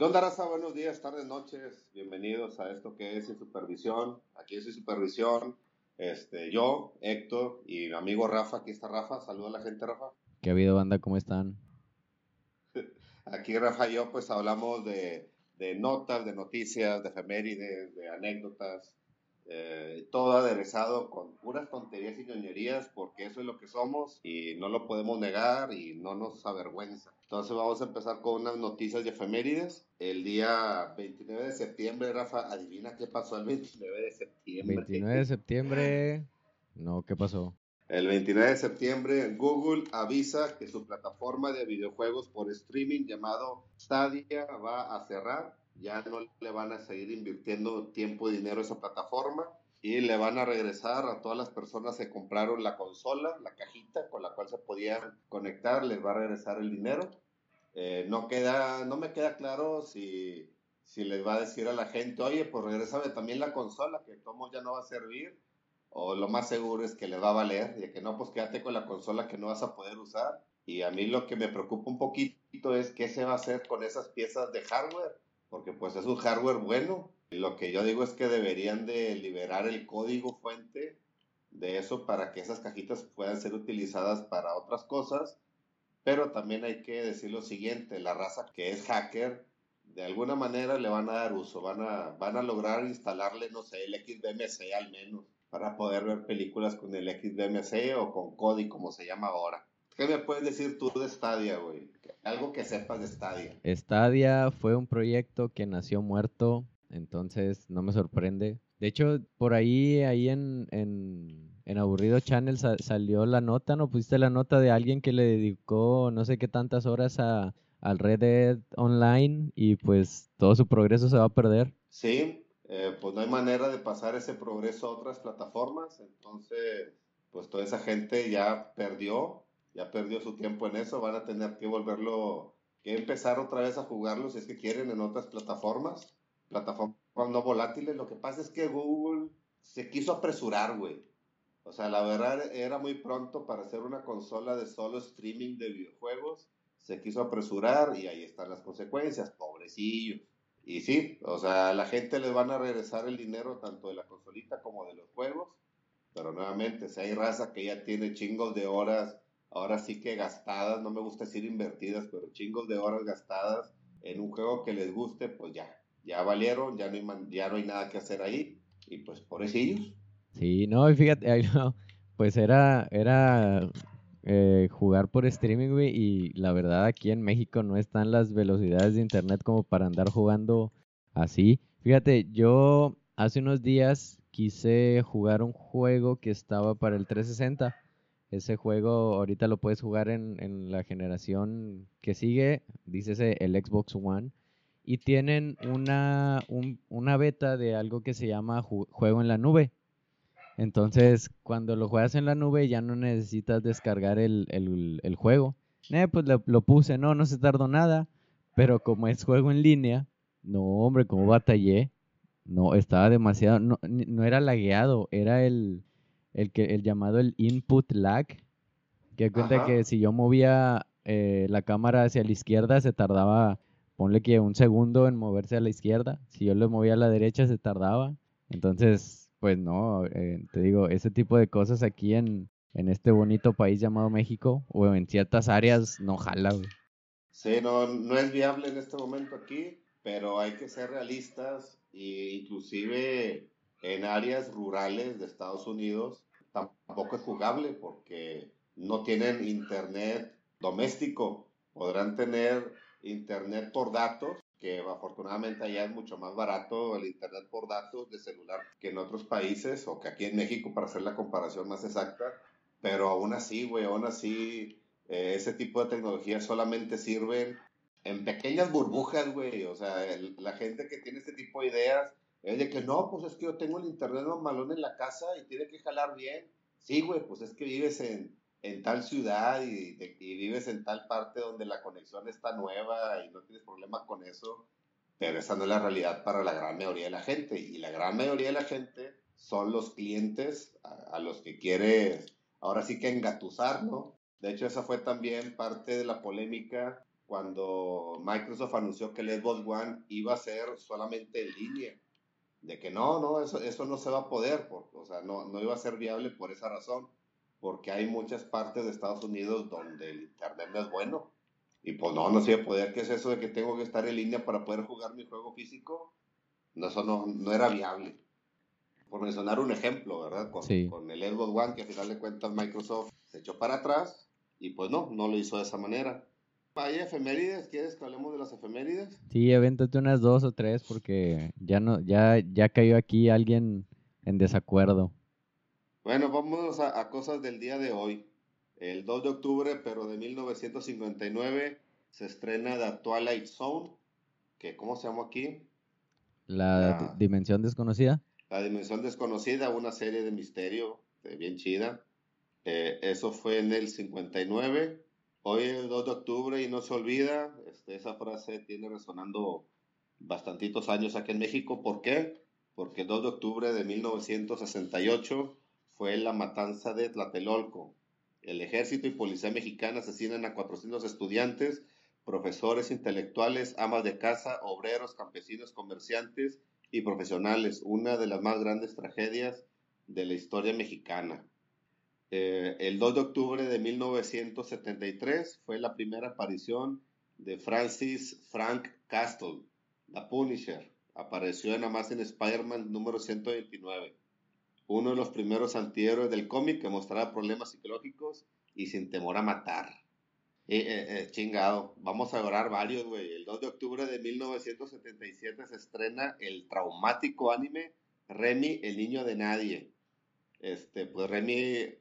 ¿Qué onda, raza? Buenos días, tardes, noches. Bienvenidos a esto que es Sin Supervisión. Aquí es Sin Supervisión. Este, yo, Héctor y mi amigo Rafa. Aquí está Rafa. Saluda a la gente, Rafa. ¿Qué ha habido, banda? ¿Cómo están? Aquí Rafa y yo pues hablamos de, de notas, de noticias, de efemérides, de anécdotas, eh, todo aderezado con puras tonterías y ñoñerías, porque eso es lo que somos y no lo podemos negar y no nos avergüenza. Entonces vamos a empezar con unas noticias de efemérides. El día 29 de septiembre, Rafa, adivina qué pasó el 29 de septiembre. 29 de septiembre, no, ¿qué pasó? El 29 de septiembre, Google avisa que su plataforma de videojuegos por streaming llamado Stadia va a cerrar ya no le van a seguir invirtiendo tiempo y dinero a esa plataforma y le van a regresar a todas las personas que compraron la consola, la cajita con la cual se podían conectar, les va a regresar el dinero. Eh, no, queda, no me queda claro si, si les va a decir a la gente, oye, pues regresame también la consola, que tomo ya no va a servir, o lo más seguro es que le va a valer, y que no, pues quédate con la consola que no vas a poder usar. Y a mí lo que me preocupa un poquito es qué se va a hacer con esas piezas de hardware porque pues es un hardware bueno. Lo que yo digo es que deberían de liberar el código fuente de eso para que esas cajitas puedan ser utilizadas para otras cosas. Pero también hay que decir lo siguiente, la raza que es hacker, de alguna manera le van a dar uso, van a, van a lograr instalarle, no sé, el XBMC al menos, para poder ver películas con el XBMC o con Kodi, como se llama ahora. ¿Qué me puedes decir tú de Stadia, güey? Algo que sepas de Stadia. Stadia fue un proyecto que nació muerto, entonces no me sorprende. De hecho, por ahí, ahí en, en, Aburrido Channel salió la nota, ¿no? Pusiste la nota de alguien que le dedicó no sé qué tantas horas a, al Red Dead Online y pues todo su progreso se va a perder. Sí, eh, pues no hay manera de pasar ese progreso a otras plataformas, entonces pues toda esa gente ya perdió ya perdió su tiempo en eso, van a tener que volverlo, que empezar otra vez a jugarlo si es que quieren en otras plataformas, plataformas no volátiles. Lo que pasa es que Google se quiso apresurar, güey. O sea, la verdad era muy pronto para hacer una consola de solo streaming de videojuegos. Se quiso apresurar y ahí están las consecuencias, pobrecillos. Y sí, o sea, a la gente les van a regresar el dinero tanto de la consolita como de los juegos. Pero nuevamente, si hay raza que ya tiene chingos de horas ahora sí que gastadas, no me gusta decir invertidas, pero chingos de horas gastadas en un juego que les guste, pues ya, ya valieron, ya no hay, nada que hacer ahí, y pues por ellos. Sí, no, y fíjate, pues era, era eh, jugar por streaming, güey, y la verdad aquí en México no están las velocidades de internet como para andar jugando así. Fíjate, yo hace unos días quise jugar un juego que estaba para el 360 ese juego ahorita lo puedes jugar en, la generación que sigue, dice el Xbox One. Y tienen una, una beta de algo que se llama juego en la nube. Entonces, cuando lo juegas en la nube ya no necesitas descargar el, juego. Eh, pues lo, puse, no, no se tardó nada. Pero como es juego en línea, no, hombre, como batallé. No, estaba demasiado, no, no era lagueado, era el, el, que, el llamado el input lag, que cuenta que si yo movía eh, la cámara hacia la izquierda se tardaba, ponle que un segundo en moverse a la izquierda, si yo lo movía a la derecha se tardaba, entonces, pues no, eh, te digo, ese tipo de cosas aquí en, en este bonito país llamado México o en ciertas áreas no jala, Sí, no, no es viable en este momento aquí, pero hay que ser realistas e inclusive en áreas rurales de Estados Unidos tampoco es jugable porque no tienen internet doméstico. Podrán tener internet por datos, que afortunadamente allá es mucho más barato el internet por datos de celular que en otros países o que aquí en México para hacer la comparación más exacta. Pero aún así, güey, aún así, eh, ese tipo de tecnologías solamente sirven en pequeñas burbujas, güey. O sea, la gente que tiene este tipo de ideas es de que no, pues es que yo tengo el internet malón en la casa y tiene que jalar bien. Sí, güey, pues es que vives en, en tal ciudad y, y, vives en tal parte donde la conexión está nueva y no tienes problema con eso. Pero esa no es la realidad para la gran mayoría de la gente. Y la gran mayoría de la gente son los clientes a, a los que quieres ahora sí que engatusar, ¿no? De hecho, esa fue también parte de la polémica cuando Microsoft anunció que el Xbox One iba a ser solamente en línea. De que no, no, eso, eso no se va a poder, o sea, no, no iba a ser viable por esa razón, porque hay muchas partes de Estados Unidos donde el Internet no es bueno. Y pues no, no se va a poder. ¿Qué es eso de que tengo que estar en línea para poder jugar mi juego físico? No, eso no, no era viable. Por mencionar un ejemplo, ¿verdad? Con, con el Xbox One, que al final de cuentas Microsoft se echó para atrás y pues no, no lo hizo de esa manera. ¿Hay efemérides? ¿Quieres que hablemos de las efemérides? Sí, avéntate unas dos o tres porque ya no, ya, ya cayó aquí alguien en desacuerdo. Bueno, vamos a, a cosas del día de hoy. El 2 de octubre, pero de 1959, se estrena The Twilight Zone, que ¿cómo se llama aquí? La, Dimensión Desconocida. La Dimensión Desconocida, una serie de misterio eh, bien chida. Eh, eso fue en el 59. Hoy es el 2 de octubre y no se olvida, este, esa frase tiene resonando bastantitos años aquí en México. ¿Por qué? Porque el 2 de octubre de 1968 fue la matanza de Tlatelolco, el ejército y policía mexicana asesinan a 400 estudiantes, profesores, intelectuales, amas de casa, obreros, campesinos, comerciantes y profesionales, una de las más grandes tragedias de la historia mexicana. Eh, el 2 de octubre de 1973 fue la primera aparición de Francis Frank Castle, la Punisher. Apareció en Amazing Spider-Man número 129 uno de los primeros antihéroes del cómic que mostraba problemas psicológicos y sin temor a matar. Eh, eh, chingado, vamos a orar varios, güey. El 2 de octubre de 1977 se estrena el traumático anime Remy, el niño de nadie. Este, pues Remy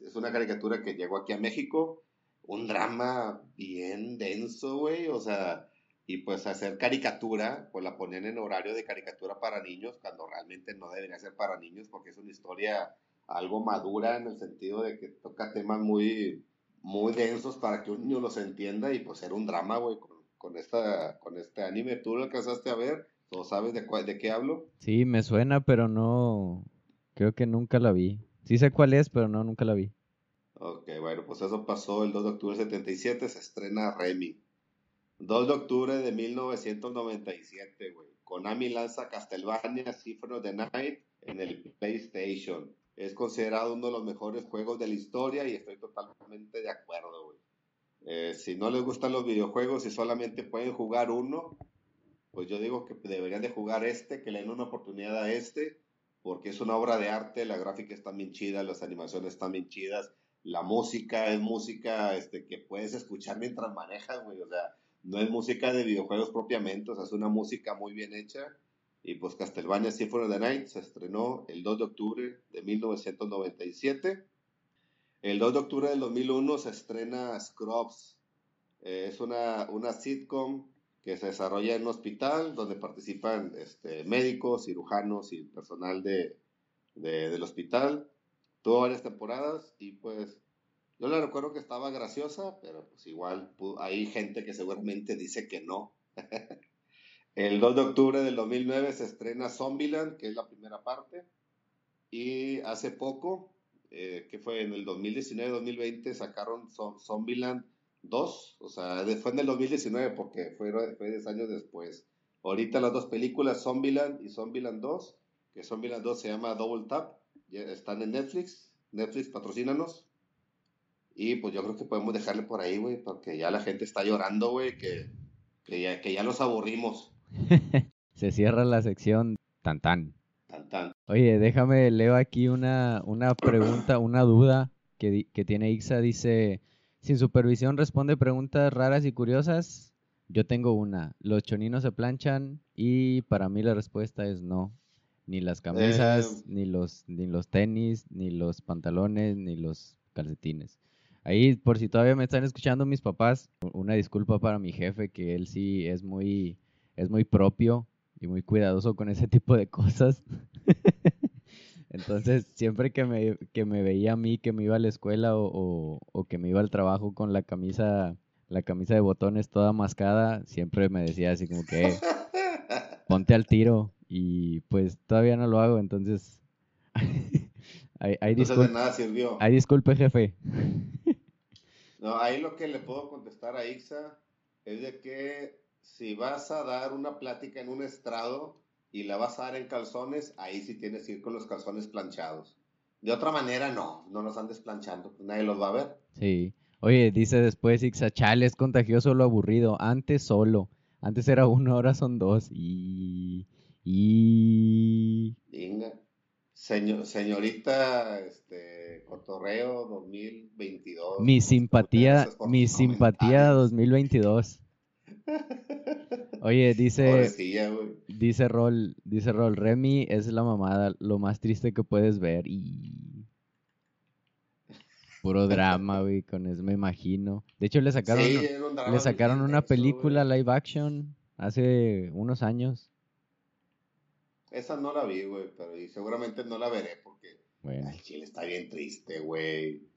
es una caricatura que llegó aquí a México, un drama bien denso, güey, o sea, y pues hacer caricatura, pues la ponen en horario de caricatura para niños, cuando realmente no debería ser para niños, porque es una historia algo madura en el sentido de que toca temas muy, muy densos para que un niño los entienda y pues era un drama, güey, con, esta, con este anime. ¿Tú lo alcanzaste a ver? ¿O sabes de, de qué hablo? Sí, me suena, pero no, creo que nunca la vi. Sí sé cuál es, pero no, nunca la vi. Ok, bueno, pues eso pasó el 2 de octubre del 77, se estrena Remy. 2 de octubre de 1997, güey. Konami lanza Castlevania Symphony of the Night en el PlayStation. Es considerado uno de los mejores juegos de la historia y estoy totalmente de acuerdo, güey. Eh, si no les gustan los videojuegos y solamente pueden jugar uno, pues yo digo que deberían de jugar este, que le den una oportunidad a este, porque es una obra de arte, la gráfica está bien chida, las animaciones están bien chidas, la música es música este, que puedes escuchar mientras manejas, güey, o sea, no es música de videojuegos propiamente, o sea, es una música muy bien hecha. Y pues Castlevania Symphony of the Night se estrenó el 2 de octubre de 1997. El 2 de octubre del 2001 se estrena Scrubs. Eh, es una, una sitcom que se desarrolla en un hospital donde participan este, médicos, cirujanos y personal de, del hospital. Tuvo varias temporadas y pues yo le recuerdo que estaba graciosa, pero pues igual hay gente que seguramente dice que no. el 2 de octubre del 2009 se estrena Zombieland, que es la primera parte. Y hace poco, eh, que fue en el 2019-2020, sacaron Zombieland 2. O sea, fue en el 2019 porque fue, fue 10 años después. Ahorita las dos películas, Zombieland y Zombieland 2, que Zombieland 2 se llama Double Tap, están en Netflix. Netflix, patrocínanos. Y pues yo creo que podemos dejarle por ahí, güey, porque ya la gente está llorando, güey, que, que, ya, que ya los aburrimos. Se cierra la sección tan tan. Tan tan. Oye, déjame, leo aquí una, una pregunta, una duda que, que tiene Ixa. Dice, sin supervisión responde preguntas raras y curiosas. Yo tengo una. ¿Los choninos se planchan? Y para mí la respuesta es no. Ni las camisas, eh, ni, los, ni los tenis, ni los pantalones, ni los calcetines. Ahí, por si todavía me están escuchando mis papás, una disculpa para mi jefe, que él sí es muy, es muy propio y muy cuidadoso con ese tipo de cosas. Entonces, siempre que me, que me veía a mí que me iba a la escuela o, o, que me iba al trabajo con la camisa, la camisa de botones toda mascada, siempre me decía así como que, ponte al tiro. Y pues todavía no lo hago, entonces... hay, hay de nada sirvió. Hay disculpe, jefe. No, ahí lo que le puedo contestar a Ixa es de que si vas a dar una plática en un estrado y la vas a dar en calzones, ahí sí tienes que ir con los calzones planchados. De otra manera, no, no nos andes planchando, pues nadie los va a ver. Sí. Oye, dice después Ixachal, es contagioso lo aburrido. Antes solo. Antes era uno, ahora son dos. Y. Y. Venga. Señor, señorita, este, Cotorreo 2022. Mi simpatía, mi simpatía 2022. Oye, dice, dice Rol, dice Rol, Remy es la mamada, lo más triste que puedes ver y puro drama, güey, con eso me imagino. De hecho le sacaron, le sacaron una película live action hace unos años. Esa no la vi, güey, pero y seguramente no la veré porque el chile está bien triste, güey.